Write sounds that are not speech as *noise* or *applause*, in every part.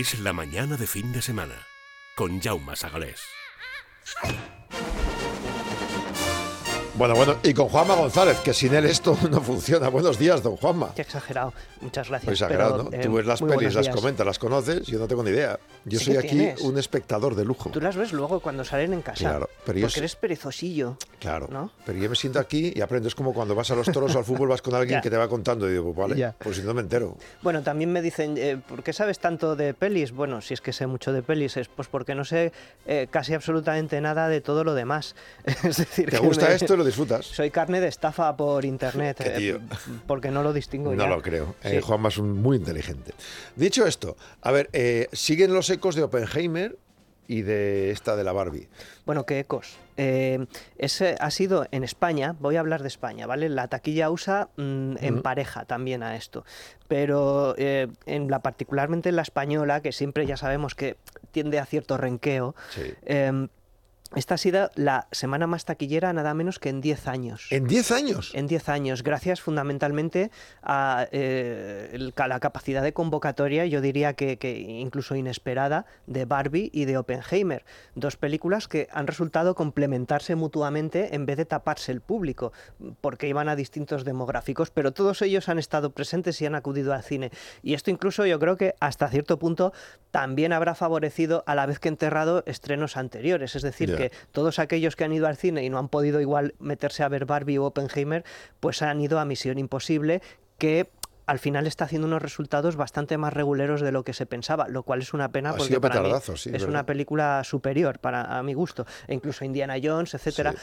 Es la mañana de fin de semana con Jaume Sagalés. Bueno, bueno, y con Juanma González, que sin él esto *laughs* no funciona. Buenos días, don Juanma. Qué exagerado. Muchas gracias. Exagerado, pero, ¿no? eh, Tú ves las pelis, las comentas, las conoces, yo no tengo ni idea. Yo Sí soy aquí tienes. un espectador de lujo. Tú las ves luego cuando salen en casa. Claro, pero yo porque sé- eres perezosillo. Claro, ¿No? pero yo me siento aquí y aprendo. Es como cuando vas a los toros o al fútbol, vas con alguien que te va contando y digo, pues vale, Ya. pues si no me entero. Bueno, también me dicen, eh, ¿por qué sabes tanto de pelis? Bueno, si es que sé mucho de pelis, es pues porque no sé eh, casi absolutamente nada de todo lo demás. *laughs* es decir, ¿Te que gusta me- esto y lo disfrutas? Soy carne de estafa por internet. Eh, porque no lo distingo No ya. lo creo. Eh. Juanma es un muy inteligente. Dicho esto, a ver, eh, siguen los ecos de Oppenheimer y de esta de la Barbie. Bueno, qué ecos. Eh, ese ha sido en España, voy a hablar de España, ¿vale? La taquilla USA mm, en pareja también a esto. Pero eh, en la particularmente en la española, que siempre ya sabemos que tiende a cierto renqueo, Sí. eh, esta ha sido la semana más taquillera nada menos que en 10 años. ¿En 10 años? En 10 años, gracias fundamentalmente a eh, el la capacidad de convocatoria, yo diría que, que incluso inesperada, de Barbie y de Oppenheimer. Dos películas que han resultado complementarse mutuamente en vez de taparse el público, porque iban a distintos demográficos, pero todos ellos han estado presentes y han acudido al cine. Y esto incluso yo creo que hasta cierto punto también habrá favorecido a la vez que enterrado estrenos anteriores. Es decir, Ya. Que todos aquellos que han ido al cine y no han podido igual meterse a ver Barbie o Oppenheimer, pues han ido a Misión Imposible, que al final está haciendo unos resultados bastante más reguleros de lo que se pensaba, lo cual es una pena Ha porque sido para mí petardazo, sí, es es verdad. una película superior para a mi gusto, e incluso Indiana Jones, etcétera. Sí.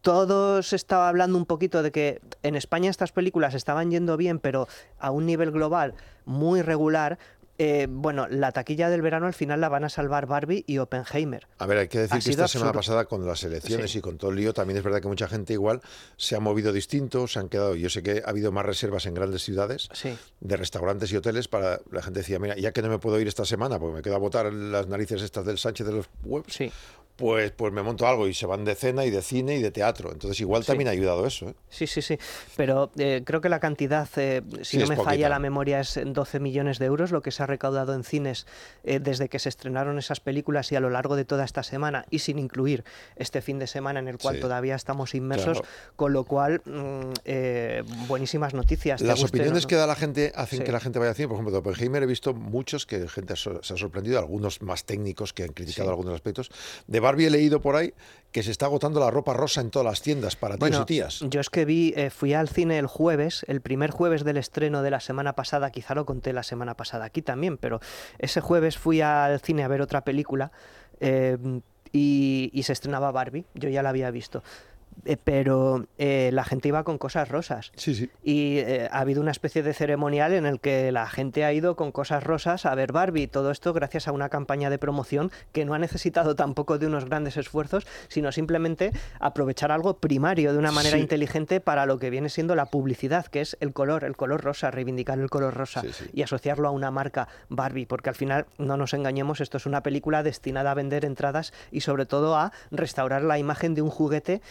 Todos estaba hablando un poquito de que en España estas películas estaban yendo bien, pero a un nivel global muy regular. Eh, bueno, la taquilla del verano al final la van a salvar Barbie y Oppenheimer. A ver, hay que decir Ha que esta semana pasada con las elecciones Sí. y con todo el lío, también es verdad que mucha gente igual se ha movido distinto, se han quedado, yo sé que ha habido más reservas en grandes ciudades Sí. de restaurantes y hoteles para la gente decía, mira, ya que no me puedo ir esta semana porque me quedo a botar las narices estas del Sánchez de los webs, Sí. Pues, pues me monto algo y se van de cena y de cine y de teatro. Entonces igual también ha ayudado eso. ¿eh? Sí, sí, sí. Pero eh, creo que la cantidad, eh, si Sí, no me poquita. falla la memoria, es 12 millones de euros lo que se ha recaudado en cines desde que se estrenaron esas películas y a lo largo de toda esta semana, y sin incluir este fin de semana en el cual Sí. todavía estamos inmersos, Claro. con lo cual, mm, buenísimas noticias. Las opiniones no. que da la gente hacen que la gente vaya al cine. Por ejemplo, de Oppenheimer he visto muchos que gente se ha sorprendido, algunos más técnicos que han criticado algunos aspectos. De Barbie he leído por ahí que se está agotando la ropa rosa en todas las tiendas para tíos Bueno, y tías. yo es que vi, eh, fui al cine el jueves, el primer jueves del estreno de la semana pasada, quizá lo conté la semana pasada aquí también, pero ese jueves fui al cine a ver otra película eh, y, y se estrenaba Barbie, yo ya la había visto. Eh, pero eh, la gente iba con cosas rosas. Sí, sí. Y eh, ha habido una especie de ceremonial en el que la gente ha ido con cosas rosas a ver Barbie. Todo esto gracias a una campaña de promoción que no ha necesitado tampoco de unos grandes esfuerzos, sino simplemente aprovechar algo primario de una manera Sí. inteligente para lo que viene siendo la publicidad, que es el color, el color rosa, reivindicar el color rosa y asociarlo a una marca Barbie, porque al final, no nos engañemos, esto es una película destinada a vender entradas y sobre todo a restaurar la imagen de un juguete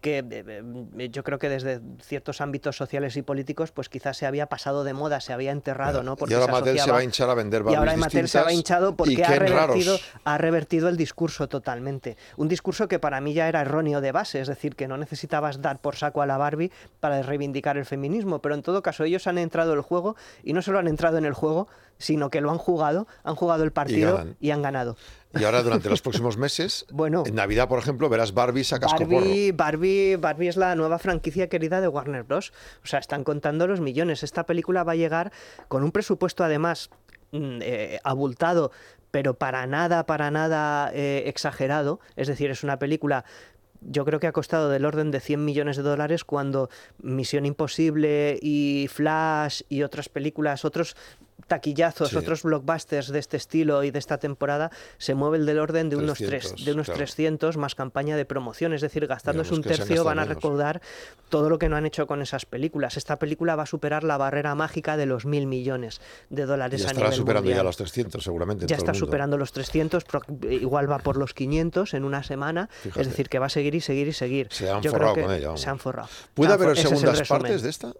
que eh, eh, yo creo que desde ciertos ámbitos sociales y políticos pues quizás se había pasado de moda, se había enterrado, ¿no? y ahora se Mattel se va a hinchar a vender y ahora Mattel se va hinchado porque ha revertido, ha revertido el discurso totalmente. Un discurso que para mí ya era erróneo de base, es decir, que no necesitabas dar por saco a la Barbie para reivindicar el feminismo, pero en todo caso ellos han entrado en el juego y no solo han entrado en el juego, sino que lo han jugado, han jugado el partido y, han ganado. Y ahora durante los *laughs* próximos meses, Bueno. en Navidad, por ejemplo, verás Barbies a cascoporro. Barbie, Barbie, Barbie es la nueva franquicia querida de Warner Bros. O sea, están contando los millones. Esta película va a llegar con un presupuesto además mm, eh, abultado, pero para nada, para nada eh, exagerado. Es decir, es una película yo creo que ha costado del orden de 100 millones de dólares cuando Misión Imposible y Flash y otras películas, otros taquillazos, Sí. otros blockbusters de este estilo y de esta temporada se mueven del orden de unos, tres- 300, de unos claro. 300 más campaña de promoción, es decir, gastándose Digamos un tercio van a menos. recaudar todo lo que no han hecho con esas películas. Esta película va a superar la barrera mágica de los mil millones de dólares Y a estará nivel superando ya los 300 seguramente. en Ya está el superando los 300, pro- igual va por los 500 en una semana. Fíjate. Es decir, que va a seguir y seguir y seguir. Se han Yo creo forrado que con ella, vamos. Se han forrado. ¿Puede han haber el segundas partes de esta?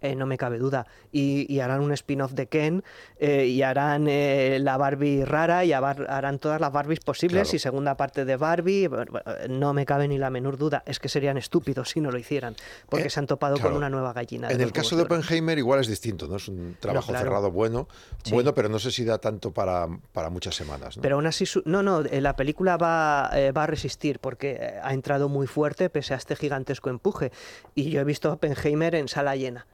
Eh, no me cabe duda. Y, harán un spin-off de Ken, eh, y harán eh, la Barbie rara, y harán todas las Barbies posibles, y segunda parte de Barbie, no me cabe ni la menor duda. Es que serían estúpidos si no lo hicieran, porque se han topado con una nueva gallina. En el caso de Oppenheimer igual es distinto, ¿no? Es un trabajo cerrado bueno, bueno, pero no sé si da tanto para, para muchas semanas. Pero aún así, no, no, la película va, va a resistir, porque ha entrado muy fuerte pese a este gigantesco empuje. Y yo he visto Oppenheimer en sala llena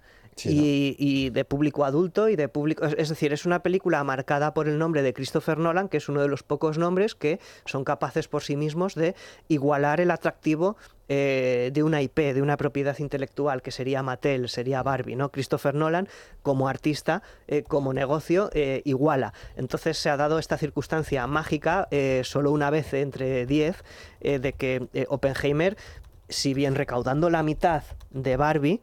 y, de público adulto y de público... Es decir, es una película marcada por el nombre de Christopher Nolan, que es uno de los pocos nombres que son capaces por sí mismos de igualar el atractivo eh, de una IP, de una propiedad intelectual, que sería Mattel, sería Barbie, ¿no? Christopher Nolan, como artista, eh, como negocio, eh, iguala. Entonces se ha dado esta circunstancia mágica, solo una vez entre diez, de que Oppenheimer, si bien recaudando la mitad de Barbie,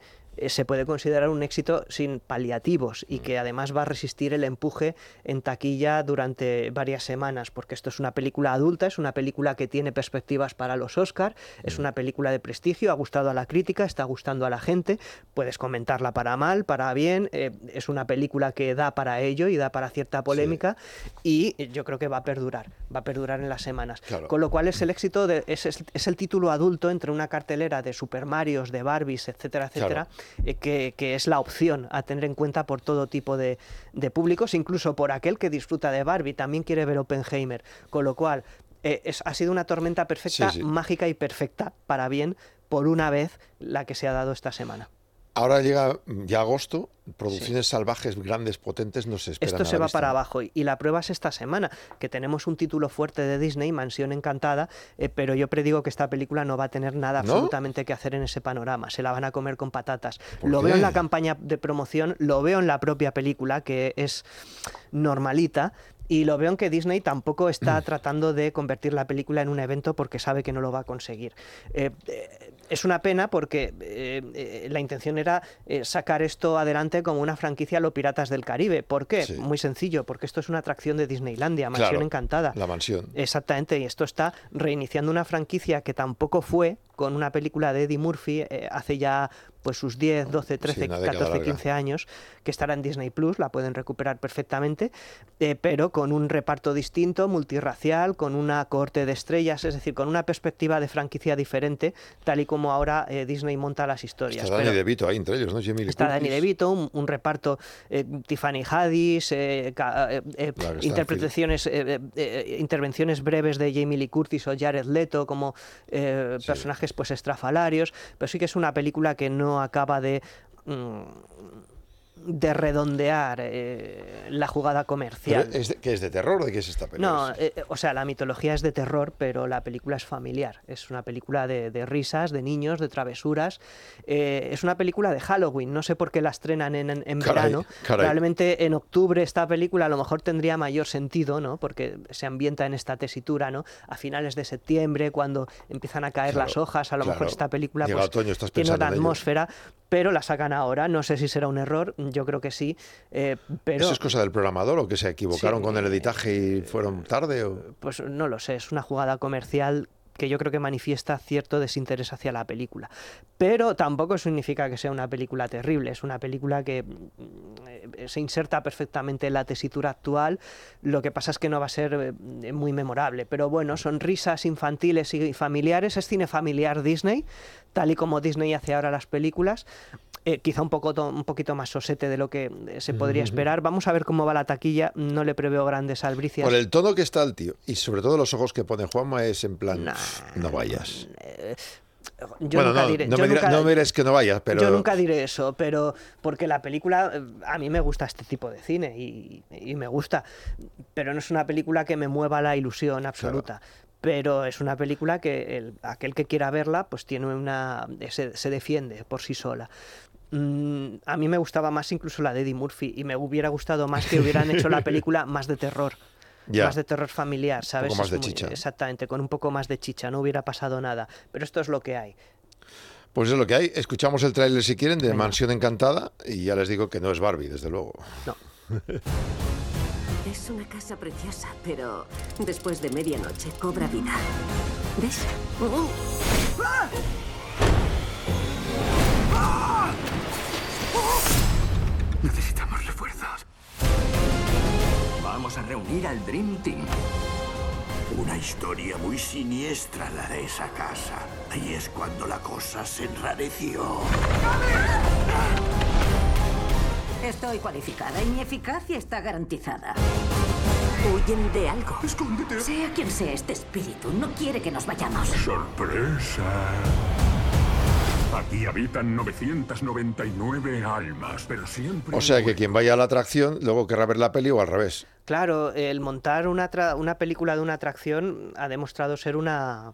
se puede considerar un éxito sin paliativos y mm. que además va a resistir el empuje en taquilla durante varias semanas, porque esto es una película adulta, es una película que tiene perspectivas para los Oscars, es mm. una película de prestigio, ha gustado a la crítica, está gustando a la gente, puedes comentarla para mal, para bien, eh, es una película que da para ello y da para cierta polémica y yo creo que va a perdurar, va a perdurar en las semanas. Con lo cual es el éxito, de, es, es, el título adulto entre una cartelera de Super Marios, de Barbies, etcétera, etcétera. Eh, que, es la opción a tener en cuenta por todo tipo de, públicos, incluso por aquel que disfruta de Barbie, también quiere ver Oppenheimer. Con lo cual, eh, es, ha sido una tormenta perfecta, mágica y perfecta, para bien, por una vez, la que se ha dado esta semana. Ahora llega ya agosto, producciones salvajes, grandes, potentes, no se espera. Esto se va para abajo y, la prueba es esta semana, que tenemos un título fuerte de Disney, Mansión Encantada, eh, pero yo predigo que esta película no va a tener nada absolutamente que hacer en ese panorama, se la van a comer con patatas. Lo veo en la campaña de promoción, lo veo en la propia película, que es normalita, y lo veo en que Disney tampoco está mm. tratando de convertir la película en un evento porque sabe que no lo va a conseguir. Eh, eh, es una pena porque eh, la intención era sacar esto adelante como una franquicia a los Piratas del Caribe. ¿Por qué? Muy sencillo, porque esto es una atracción de Disneylandia, Mansión Encantada. La mansión. Exactamente, y esto está reiniciando una franquicia que tampoco fue con una película de Eddie Murphy hace ya pues sus 10, 12, 13, 14, 15 años, que estará en Disney Plus, la pueden recuperar perfectamente, eh, pero con un reparto distinto, multirracial, con una corte de estrellas, es decir, con una perspectiva de franquicia diferente, tal y como ahora eh, Disney monta las historias. Está Danny DeVito ahí entre ellos, ¿no? está Danny DeVito, un, reparto eh, Tiffany Haddish, interpretaciones, intervenciones breves de Jamie Lee Curtis o Jared Leto como personajes pues estrafalarios, pero sí que es una película que no acaba de mm, de redondear eh, la jugada comercial. es ¿Que es de terror o de qué es esta película? No, eh, o sea, la mitología es de terror, pero la película es familiar. Es una película de, risas, de niños, de travesuras. Eh, es una película de Halloween. No sé por qué la estrenan en, verano. Realmente en octubre esta película a lo mejor tendría mayor sentido, ¿no? Porque se ambienta en esta tesitura, ¿no? A finales de septiembre, cuando empiezan a caer las hojas, a lo mejor esta película pues, tiene una atmósfera, pero la sacan ahora. No sé si será un error yo creo que sí. Eh, pero... ¿Eso es cosa del programador o que se equivocaron con el editaje y fueron tarde? O... Pues no lo sé, es una jugada comercial que yo creo que manifiesta cierto desinterés hacia la película. Pero tampoco significa que sea una película terrible, es una película que mm, se inserta perfectamente en la tesitura actual, lo que pasa es que no va a ser eh, muy memorable, pero bueno, son risas infantiles y familiares, es cine familiar Disney, tal y como Disney hace ahora las películas, eh, quizá un, poco un poquito más sosete de lo que eh, se podría esperar. Vamos a ver cómo va la taquilla, no le preveo grandes albricias. Por el tono que está el tío y sobre todo los ojos que pone Juanma es en plan, no vayas. Eh, yo nunca diré, no, me que no vayas, pero... Yo nunca diré eso, pero porque la película, a mí me gusta este tipo de cine y, me gusta, pero no es una película que me mueva la ilusión absoluta pero es una película que el, aquel que quiera verla pues tiene una se, se, defiende por sí sola Mm, a mí me gustaba más incluso la de Eddie Murphy y me hubiera gustado más que hubieran hecho la película *laughs* más de terror. Más de terror familiar, ¿sabes? Un poco más de chicha. Exactamente, con un poco más de chicha, no hubiera pasado nada. Pero esto es lo que hay. Pues es lo que hay. Escuchamos el tráiler si quieren de Mansión Encantada y ya les digo que no es Barbie, desde luego. No. *laughs* Es una casa preciosa, pero después de medianoche cobra vida. ¿Ves? ¡Ah! Necesitamos refuerzos. Vamos a reunir al Dream Team. Una historia muy siniestra la de esa casa. Ahí es cuando la cosa se enrareció. Estoy cualificada y mi eficacia está garantizada. Huyen de algo. Escóndete. Sea quien sea este espíritu, no quiere que nos vayamos. Sorpresa. Aquí habitan 999 almas, pero siempre... O sea que quien vaya a la atracción luego querrá ver la peli o al revés. Claro, el montar una, tra- una película de una atracción ha demostrado ser una,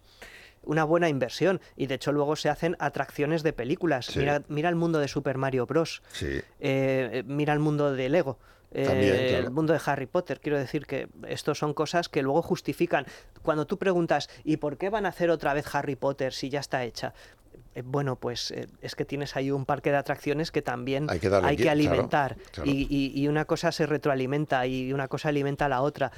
una buena inversión. Y de hecho luego se hacen atracciones de películas. Sí. Mira, mira el mundo de Super Mario Bros. Sí. Eh, eh, mira el mundo de Lego. Eh, También, claro. El mundo de Harry Potter. Quiero decir que esto son cosas que luego justifican. Cuando tú preguntas, ¿y por qué van a hacer otra vez Harry Potter si ya está hecha? Eh, Bueno, pues eh, es que tienes ahí un parque de atracciones que también Hay que claro, alimentar. claro. Y, y- y una cosa se retroalimenta y una cosa alimenta a la otra.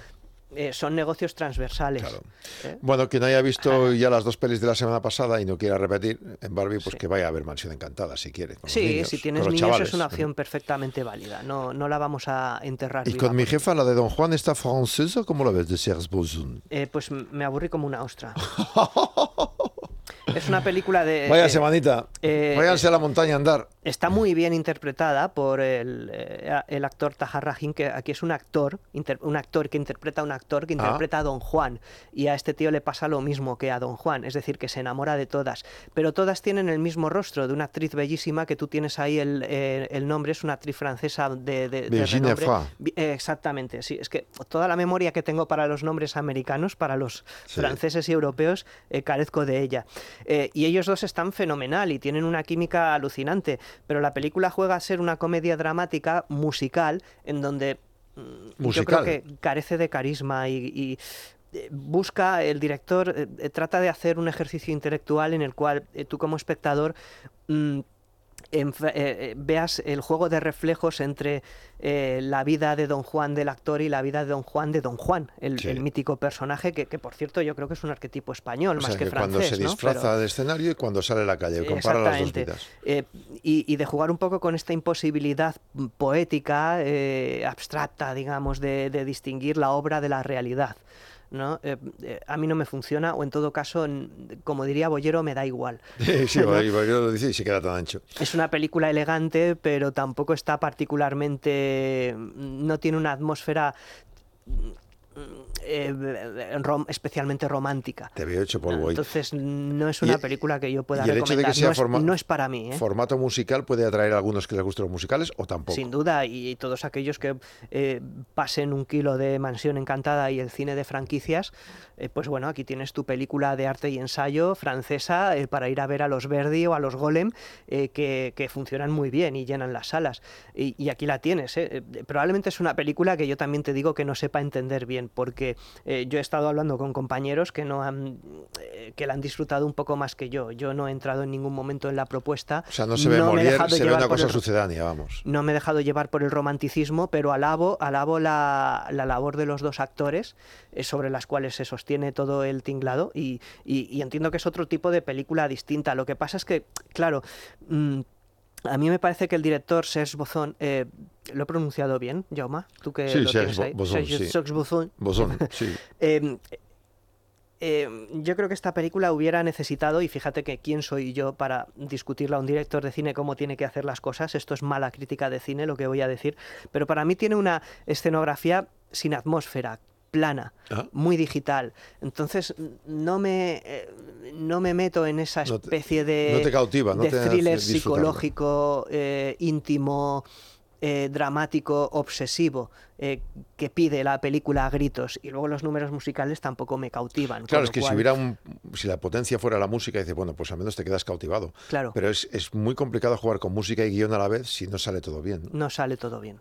Eh, son negocios transversales. Claro. ¿eh? Bueno, quien haya visto ya las dos pelis de la semana pasada y no quiera repetir en Barbie, pues Sí. que vaya a ver Mansión Encantada si quiere. con los Sí, niños, si con tienes los niños chavales. es una opción perfectamente válida. No, no la vamos a enterrar. Y viva con mi jefa, la de Don Juan, ¿está francesa? ¿Cómo lo ves? De Serge Bouzon. Eh, pues me aburrí como una ostra. *laughs* es una película de... Vaya eh, semanita. eh, Váyanse a la montaña a andar. Está muy bien interpretada por el, eh, el actor Tahar Rahim, que aquí es un actor, inter- un actor que interpreta a un actor que Ah. interpreta a Don Juan. Y a este tío le pasa lo mismo que a Don Juan, es decir, que se enamora de todas. Pero todas tienen el mismo rostro de una actriz bellísima que tú tienes ahí el, eh, el nombre, es una actriz francesa de, de, de renombre. Eh, Exactamente, sí. Es que toda la memoria que tengo para los nombres americanos, para los Sí. franceses y europeos, eh, carezco de ella. Eh, y ellos dos están fenomenal y tienen una química alucinante, pero la película juega a ser una comedia dramática musical en donde mm, yo creo que carece de carisma y... y, eh, Busca, el director eh, eh, trata de hacer un ejercicio intelectual en el cual eh, tú como espectador mm, eh, eh, veas el juego de reflejos entre eh, la vida de Don Juan del actor y la vida de Don Juan de Don Juan, el, Sí. el mítico personaje que, que, por cierto, yo creo que es un arquetipo español O más sea, que, que francés. cuando se ¿no? disfraza Pero- de escenario y cuando sale a la calle. Compara las dos vidas. Eh, y, y de jugar un poco con esta imposibilidad poética, abstracta, digamos, de, de distinguir la obra de la realidad. ¿No? Eh, eh, a mí no me funciona, o en todo caso, como diría Bollero, me da igual. *laughs* Sí, sí, *laughs* porque lo dice y se queda tan ancho. Es una película elegante, pero tampoco está particularmente. no tiene una atmósfera mm, eh, rom- especialmente romántica. Te veo hecho polvo. Entonces no es una Y- película que yo pueda y el hecho de recomendar. que sea no, es, forma- no es para mí, ¿eh? Formato musical puede atraer a algunos que les gusten los musicales o tampoco. Sin duda, y todos aquellos que eh, pasen un kilo de Mansión Encantada y el cine de franquicias, eh, pues bueno, aquí tienes tu película de arte y ensayo francesa eh, para ir a ver a los Verdi o a los Golem, eh, que, que funcionan muy bien y llenan las salas. Y, y aquí la tienes. Probablemente es una película que yo también te digo que no sepa entender bien, porque eh, yo he estado hablando con compañeros que no han eh, que la han disfrutado un poco más que yo. Yo no he entrado en ningún momento en la propuesta. O sea, no se ve he Molière, se ve una cosa el- sucedánea, vamos. no me he dejado llevar por el romanticismo, pero alabo, alabo la, la labor de los dos actores eh, sobre las cuales se sostiene todo el tinglado y, y- y entiendo que es otro tipo de película distinta. Lo que pasa es que, claro, mm, a mí me parece que el director Serge Bozon, eh, ¿lo he pronunciado bien, Jauma? ¿Tú que Sí, lo tienes ahí? Bozon, Serge- sí. Bosón, *laughs* sí. Eh, eh, yo creo que esta película hubiera necesitado, y fíjate que quién soy yo para discutirle a un director de cine cómo tiene que hacer las cosas, esto es mala crítica de cine lo que voy a decir, pero para mí tiene una escenografía sin atmósfera, plana, Ah. muy digital. Entonces no me, eh, no me meto en esa No te- especie de, no te cautiva, no de te thriller psicológico, eh, íntimo, eh, dramático, obsesivo, eh, que pide la película a gritos. Y luego los números musicales tampoco me cautivan. Claro, es que si hubiera un, si la potencia fuera la música, dice, bueno, pues al menos te quedas cautivado. Claro. Pero es, es muy complicado jugar con música y guion a la vez si no sale todo bien. no sale todo bien.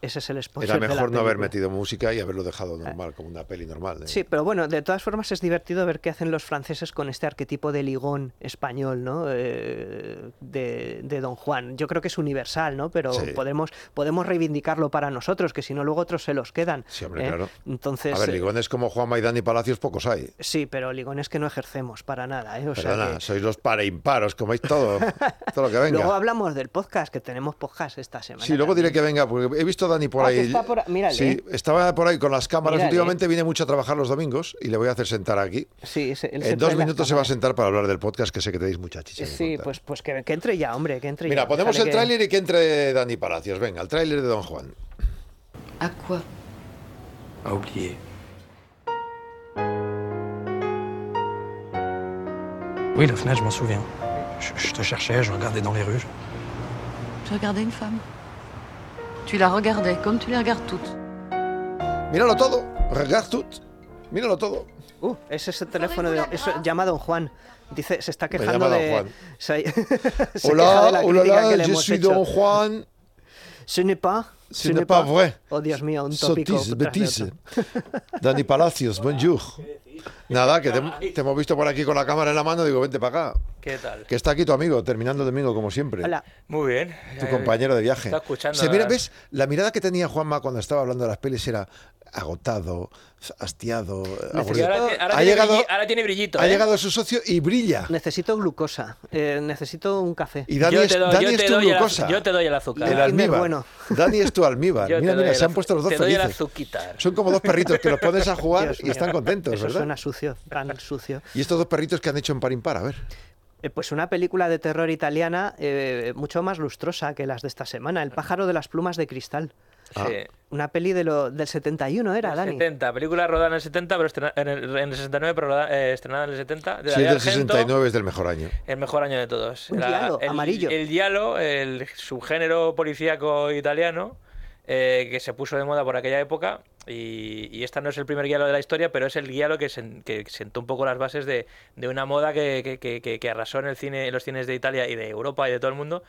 Ese es el sponsor Era de la mejor no haber metido música y haberlo dejado normal, como una peli normal. ¿eh? Sí, pero bueno, de todas formas es divertido ver qué hacen los franceses con este arquetipo de ligón español, ¿no? Eh, de, de Don Juan. Yo creo que es universal, ¿no? Pero Sí. podemos, podemos reivindicarlo para nosotros, que si no luego otros se los quedan. Sí, hombre, ¿eh? claro. Entonces, A ver, eh, ligones como Juan Maidán y Palacios pocos hay. sí, pero ligones que no ejercemos para nada, ¿eh? O sea Perdona, que- sois los para imparos, coméis todo, *laughs* todo lo que venga. Luego hablamos del podcast, que tenemos podcast esta semana. Sí, luego diré que venga, porque he visto Dani por Ah, ahí. que está por- mírale. Sí, estaba por ahí con las cámaras. Mírale. Últimamente viene mucho a trabajar los domingos y le voy a hacer sentar aquí. Sí, se- él se En dos minutos se va a sentar para hablar del podcast que sé que tenéis mucha chicha. que Sí, pues, pues que, que entre ya, hombre, que entre Mira, ya. ponemos Déjale el que- tráiler y que entre Dani Palacios. Venga, el tráiler de Don Juan. À quoi À oublier. Oui, la fenêtre, je m'en souviens. Je, je te cherchais, je regardais dans les rues. Tu regardais une femme Tu la regardais comme tu les regardes toutes. Míralo todo. Regarde tout. Míralo todo. Uh, ese es el teléfono de. Eso, llama Don Juan. Dice, se está Me quejando Don de. Juan. *laughs* Se, *laughs* se queja de Hola, la hola, crítica que hola, le je hemos suis hecho. Don Juan. Ce n'est pas. Ce n'est pas vrai. Oh, Dios mío, un tópico. Sotis, otro. *laughs* Dani Palacios, bonjour. Nada, que te, te hemos visto por aquí con la cámara en la mano. Digo, vente para acá. ¿Qué tal? Que está aquí tu amigo, terminando el domingo como siempre. Hola. Muy bien. Tu Eh, compañero de viaje. Está escuchando. Se mira, ¿ves? La mirada que tenía Juanma cuando estaba hablando de las pelis era agotado, hastiado. Aburrido. ahora, ti- ahora ha, tiene llegado, brilli- ahora tiene brillito. ha ¿eh? llegado su socio y brilla. Necesito glucosa. eh, necesito un café. Y Dani Yo es, te doy- Dani yo es te tu doy el az- glucosa. Yo te doy el azúcar. el almíbar. bueno. Dani es tu almíbar. *laughs* Yo mira, mira, se han puesto los dos te doy el felices. azuquitar. Son como dos perritos que los pones a jugar Dios y mío. están contentos, Eso ¿verdad? suena sucio, tan sucio. Y estos dos perritos que han hecho en par impar, a ver. Eh, Pues una película de terror italiana eh, mucho más lustrosa que las de esta semana, El pájaro de las plumas de cristal. Ah. Sí. Una peli de lo, del 71 era, Dani. 70, película rodada en el 70, pero estrena- en el, en el 69, pero roda- eh, estrenada en el 70. De Sí, del Argento, 69 es del mejor año. El mejor año de todos. Un el, amarillo. El giallo, el subgénero policíaco italiano, eh, que se puso de moda por aquella época. Y, y esta no es el primer giallo de la historia, pero es el giallo que, sen- que sentó un poco las bases de, de una moda que, que- que- que- que arrasó en, el cine, en los cines de Italia y de Europa y de todo el mundo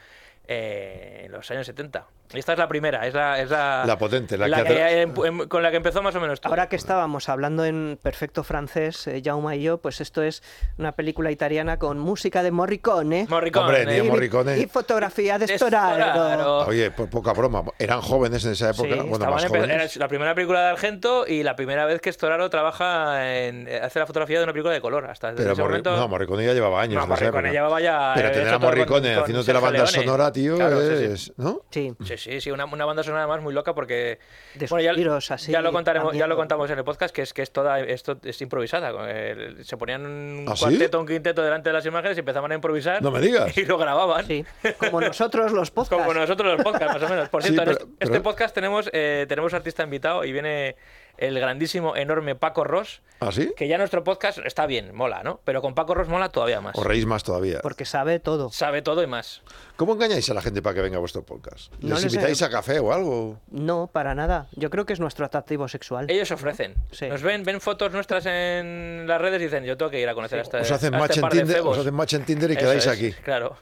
eh, en los años 70. Y esta es la primera, es la, es la, La potente, la que que em- em- con la que empezó más o menos todo. Ahora que estábamos hablando en perfecto francés, eh, Jaume y yo, pues esto es una película italiana con música de Morricone. Morricone. Hombre, eh, a Morricone. Y fotografía de de Storaro. Storaro. Oye, por poca broma. Eran jóvenes en esa época. Sí, bueno, más jóvenes. era la primera película de Argento y la primera vez que Storaro trabaja en hace la fotografía de una película de color. Hasta Pero ese Morri- momento. no, Morricone ya llevaba años. No, Morricone llevaba ya, Pero eh, tener a Morricone con haciéndote la banda Leone. sonora, tío, Claro, sí, sí. es. ¿No? Sí. Sí, sí, sí, una, una banda sonora además muy loca porque De bueno, ya, suspiros, así, ya lo contaremos, ya lo contamos en el podcast que es que es toda esto es improvisada. se ponían un ¿Ah, sí? cuarteto, un quinteto delante de las imágenes y empezaban a improvisar. No me digas. *laughs* Y lo grababan. Sí, como nosotros los podcasts. Como nosotros los podcasts, más o menos. Por Sí, cierto, en este, pero- este podcast tenemos, eh, tenemos artista invitado y viene el grandísimo, enorme Paco Ross, ¿Ah, sí? que ya nuestro podcast está bien, mola, ¿no? Pero con Paco Ross mola todavía más. Os reís más todavía. Porque sabe todo. Sabe todo y más. ¿Cómo engañáis a la gente para que venga a vuestro podcast? ¿Les invitáis a café o algo? No, para nada. Yo creo que es nuestro atractivo sexual. Ellos ofrecen. Sí. Nos ven, ven fotos nuestras en las redes y dicen, yo tengo que ir a conocer a este Os hacen, a match este en par de Tinder, cebos". os hacen match en Tinder y Eso quedáis es, aquí. Claro.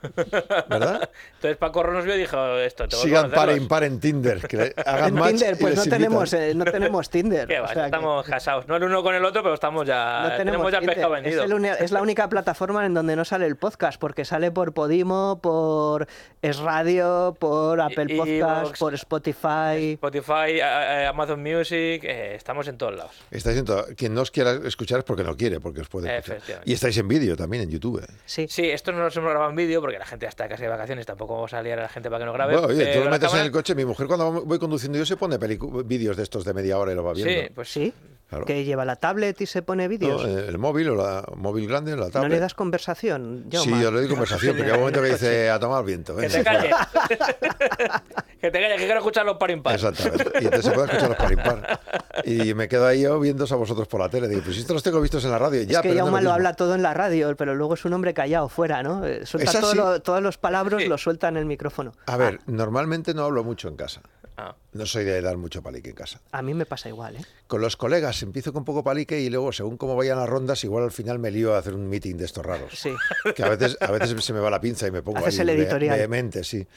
¿Verdad? *laughs* Entonces Paco Ross nos vio y dijo, esto, tengo que Sigan par e conocerlos". impar en Tinder. Que *laughs* hagan En match Tinder, pues no tenemos, eh, no tenemos Tinder. *laughs* ¿Qué o va? sea que estamos casados. No el uno con el otro, pero estamos ya. no tenemos ya pescado Es, vendido. el es la única plataforma en donde no sale el podcast, porque sale por Podimo, por Es Radio, por Apple y- Podcast, por Spotify. Spotify, Amazon Music, eh, estamos en todos lados. Estáis en todo- Quien no os quiera escuchar es porque no quiere, porque os puede escuchar. Y estáis en vídeo también en YouTube. Sí. Sí, esto no nos hemos grabado en vídeo porque la gente ya está casi de vacaciones, tampoco vamos a liar a la gente para que no grabe. Bueno, oye, tú lo metes en el coche. Mi mujer, cuando voy conduciendo yo, se pone vídeos de estos de media hora y lo va viendo. Sí, pues Sí, Claro. que lleva la tablet y se pone No, vídeos. eh, el móvil o la móvil grande, la tablet. ¿No le das conversación? Sí, Jaume? yo le doy conversación, pero llega un momento que dice *laughs* a tomar viento. que venga, te fuera". calles. *laughs* que te calles, que quiero escuchar los par impar. Exactamente. Y entonces se puede escuchar los par impar. Y me quedo ahí yo viéndoos a vosotros por la tele. Digo, pues si esto los tengo vistos en la radio. Ya, es que no Jaume lo lo habla todo en la radio, pero luego es un hombre callado fuera, ¿no? Eh, Suelta todo lo- todos los palabras, Sí. lo suelta en el micrófono. A ver, normalmente no hablo mucho en casa. Ah. No soy de dar mucho palique en casa. A mí me pasa igual, ¿eh? Con los colegas empiezo con poco palique y luego, según cómo vayan las rondas, igual al final me lío a hacer un meeting de estos raros. Sí. *laughs* Que a veces, a veces se me va la pinza y me pongo Haces ahí el editorial. vehemente, sí.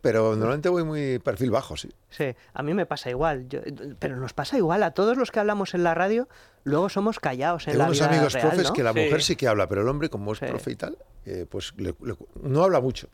Pero normalmente voy muy perfil bajo, sí. Sí, a mí me pasa igual. Yo- pero nos pasa igual a todos los que hablamos en la radio, luego somos callados en Tengo la unos vida amigos real, profes ¿no? que la Sí. mujer sí que habla, pero el hombre, como es Sí. profe y tal, eh, pues le- le- no habla mucho.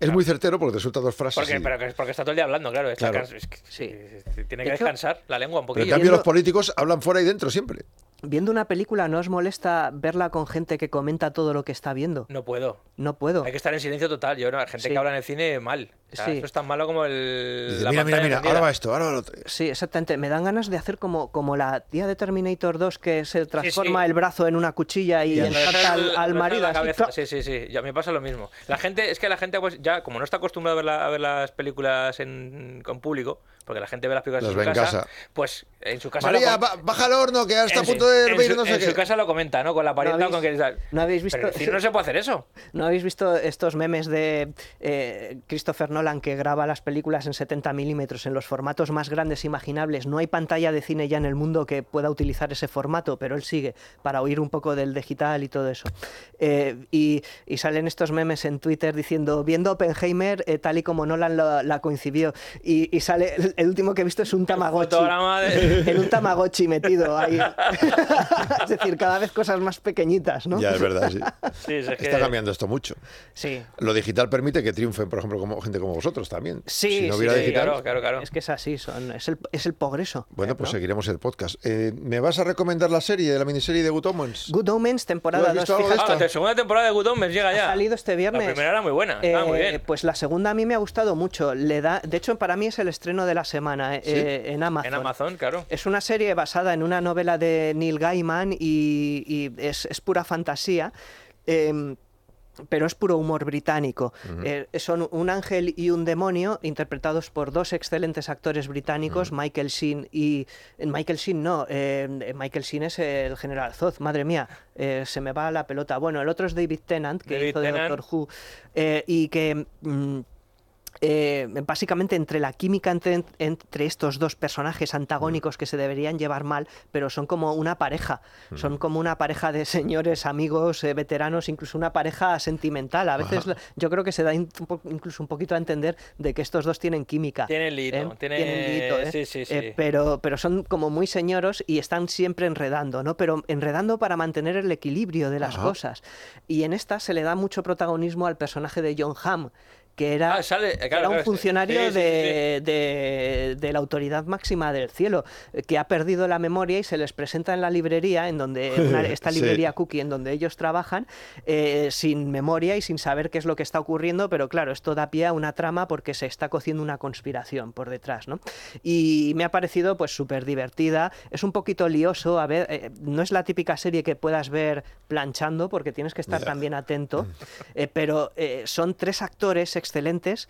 Es muy certero porque te suelta dos frases. Porque, y- pero que- porque está todo el día hablando, claro. está Claro. cans- es que- Sí. Tiene De que hecho- descansar la lengua un pero poquillo. en cambio viendo- los políticos hablan fuera y dentro siempre. Viendo una película, ¿no os molesta verla con gente que comenta todo lo que está viendo? No puedo. No puedo. Hay que estar en silencio total. Yo, no, hay gente Sí. que habla en el cine mal. O sea, Sí. Eso es tan malo como el. Dice, la mira, mira, mira, encendida". ahora va esto, ahora va lo otro. Sí, exactamente. Me dan ganas de hacer como, como la tía de Terminator 2 que se transforma sí. el brazo en una cuchilla y Y ensarta al, *laughs* al el- marido. Sí, sí, sí. Ya me pasa lo mismo. La gente, es que la gente, pues, ya, como no está acostumbrada a ver, la- a ver las películas en, con público, porque la gente ve las películas Las en su casa, casa. pues en su casa. María, baja el horno, que ahora está a punto de en hervir su- no sé en qué. su casa lo comenta, ¿no? Con la parienta o con tal. no habéis visto- Pero en cine no se puede hacer eso. ¿No habéis visto estos memes de eh, Christopher Nolan que graba las películas en 70 milímetros en los formatos más grandes imaginables? No hay pantalla de cine ya en el mundo que pueda utilizar ese formato, pero él sigue para oír un poco del digital y todo eso. Eh, y, y salen estos memes en Twitter diciendo, viendo Oppenheimer eh, tal y como Nolan la, la coincidió. Y, y sale, el, el último que he visto es un Tamagotchi. de- *laughs* En un Tamagotchi metido ahí. *laughs* es decir, cada vez cosas más pequeñitas, ¿no? Ya, es verdad, sí. Sí, es que- Está cambiando esto mucho. Sí. Lo digital permite que triunfen, por ejemplo, como gente como vosotros también. Sí, si no sí, hubiera sí, digital. claro, claro, claro. Es que es así, son, es, el, es el progreso. Bueno, pues ¿no? seguiremos el podcast. Eh, ¿Me vas a recomendar la serie, la miniserie de Good Omens? Good Omens, ¿Tú temporada has 2. visto algo de Ah, la segunda temporada de Good Omens llega Ha ya. salido este viernes. La primera era muy buena, estaba muy Eh, bien. Pues la segunda a mí me ha gustado mucho. Le da, de hecho, para mí es el estreno de la semana eh, eh, en Amazon. En Amazon, claro. Es una serie basada en una novela de Neil Gaiman y, y es, es pura fantasía. em, pero es puro humor británico. Eh, son un ángel y un demonio interpretados por dos excelentes actores británicos, Michael Sheen y... eh, Michael Sheen no, eh, Michael Sheen es el general Zod, madre mía, eh, se me va la pelota. Bueno, el otro es David Tennant, que David hizo de Tennant. Doctor Who, y que... mm, eh, básicamente entre la química entre, entre estos dos personajes antagónicos que se deberían llevar mal, pero son como una pareja, son como una pareja de señores, amigos, eh, veteranos, incluso una pareja sentimental. A veces yo creo que se da in- un po- incluso un poquito a entender de que estos dos tienen química. Tienen lito, ¿eh? tiene- Tienen lito, ¿eh? sí, sí, sí. Eh, pero, pero son como muy señoros y están siempre enredando, ¿no? Pero enredando para mantener el equilibrio de las Ajá. cosas. Y en esta se le da mucho protagonismo al personaje de John Hamm, que era, Ah, sale- que claro, era un claro, funcionario Sí, sí, sí, de, de- de la autoridad máxima del cielo, que ha perdido la memoria y se les presenta en la librería, en donde una- *laughs* esta Sí. librería cookie en donde ellos trabajan, eh, sin memoria y sin saber qué es lo que está ocurriendo, pero claro, esto da pie a una trama porque se está cociendo una conspiración por detrás, ¿no? Y me ha parecido pues súper divertida, es un poquito lioso, a ver, eh, no es la típica serie que puedas ver planchando porque tienes que estar también atento, eh, pero eh, son tres actores excelentes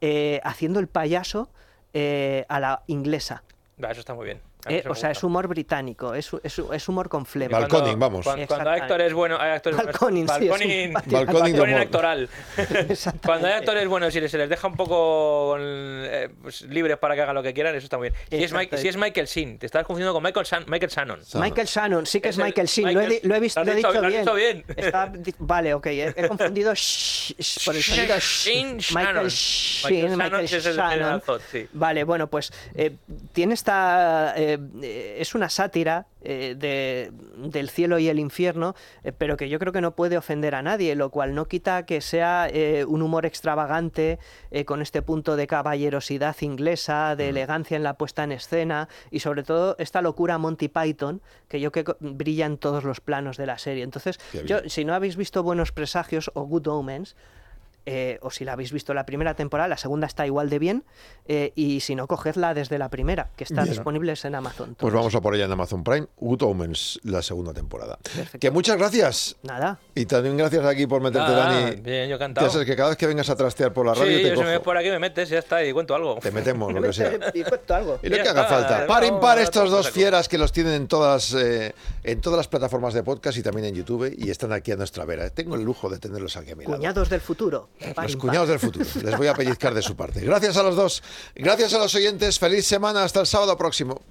eh, haciendo el payaso eh, a la inglesa. Eso está muy bien. Eh, o sea, es humor británico, es, es, es humor con flema. Balconing, vamos. Cuando, cuando hay actores buenos, hay actores buenos. Balconing, sí, Balconing, Balconing balconing actoral. *laughs* Cuando hay actores buenos y se les deja un poco eh, pues, libres para que hagan lo que quieran, eso está muy bien. Si es. Mike- si es Michael Sheen, te estás confundiendo con Michael, Shan- Michael Shannon. Michael Shannon, sí que es, Es el Michael Sheen, lo he, Michael- lo he visto, lo lo he dicho- dicho lo bien. dicho bien. Está vale, ok, he, he confundido sh- sh- por el sonido sh- Sheen Shannon. Michael Michael Shannon Michael el Shannon. Zod, sí. Vale, bueno, pues eh, tiene esta. Eh, es una sátira eh, de, del cielo y el infierno, eh, pero que yo creo que no puede ofender a nadie, lo cual no quita que sea un humor extravagante, con este punto de caballerosidad inglesa, de elegancia en la puesta en escena y sobre todo esta locura Monty Python, que yo creo que brilla en todos los planos de la serie. Entonces, yo, si no habéis visto Buenos Presagios o Good Omens, eh, o si la habéis visto la primera temporada, la segunda está igual de bien, eh, y si no, cogedla desde la primera, que están Bien. disponibles en Amazon. Pues vamos a por ella en Amazon Prime, Good Omens, la segunda temporada. Que muchas gracias. Nada. Y también gracias aquí por meterte, Nada, Dani. bien, yo Ya encantado. sabes que cada vez que vengas a trastear por la Sí, radio yo te si me ves por aquí me metes, ya está, y cuento algo. Te metemos, lo que sea. *laughs* Y cuento algo. Y lo Ya que haga está, falta. Par impar estos dos fieras que los tienen en todas, eh, en todas las plataformas de podcast y también en YouTube y están aquí a nuestra vera. Tengo el lujo de tenerlos aquí a mi lado. Cuñados del futuro. Los cuñados del futuro. Les voy a pellizcar de su parte. Gracias a los dos. Gracias a los oyentes. Feliz semana. Hasta el sábado próximo.